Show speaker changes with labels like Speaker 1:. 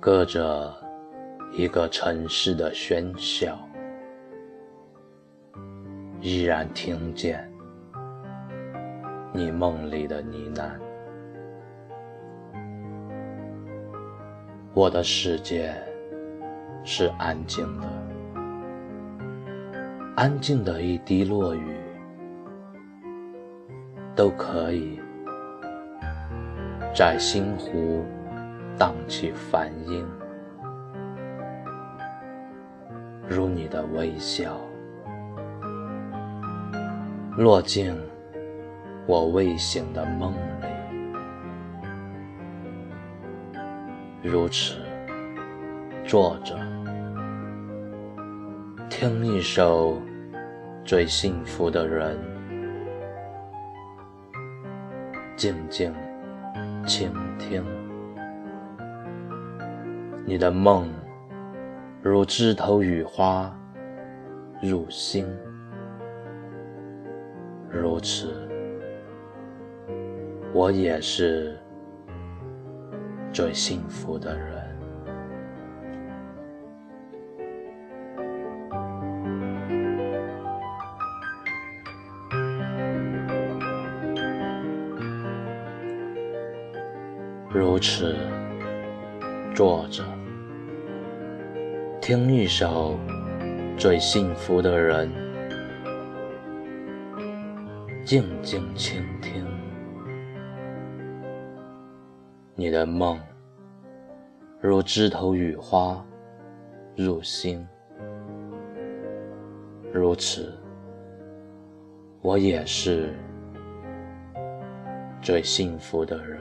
Speaker 1: 隔着一个城市的喧嚣，依然听见你梦里的呢喃。我的世界是安静的，安静的一滴落雨都可以在心湖。荡起梵音，如你的微笑，落进我未醒的梦里。如此坐着，听一首最幸福的人，静静倾听。你的梦如枝头雨花入心，如此，我也是最幸福的人。如此，坐着。听一首最幸福的人，静静倾听你的梦，如枝头雨花入心。如此，我也是最幸福的人。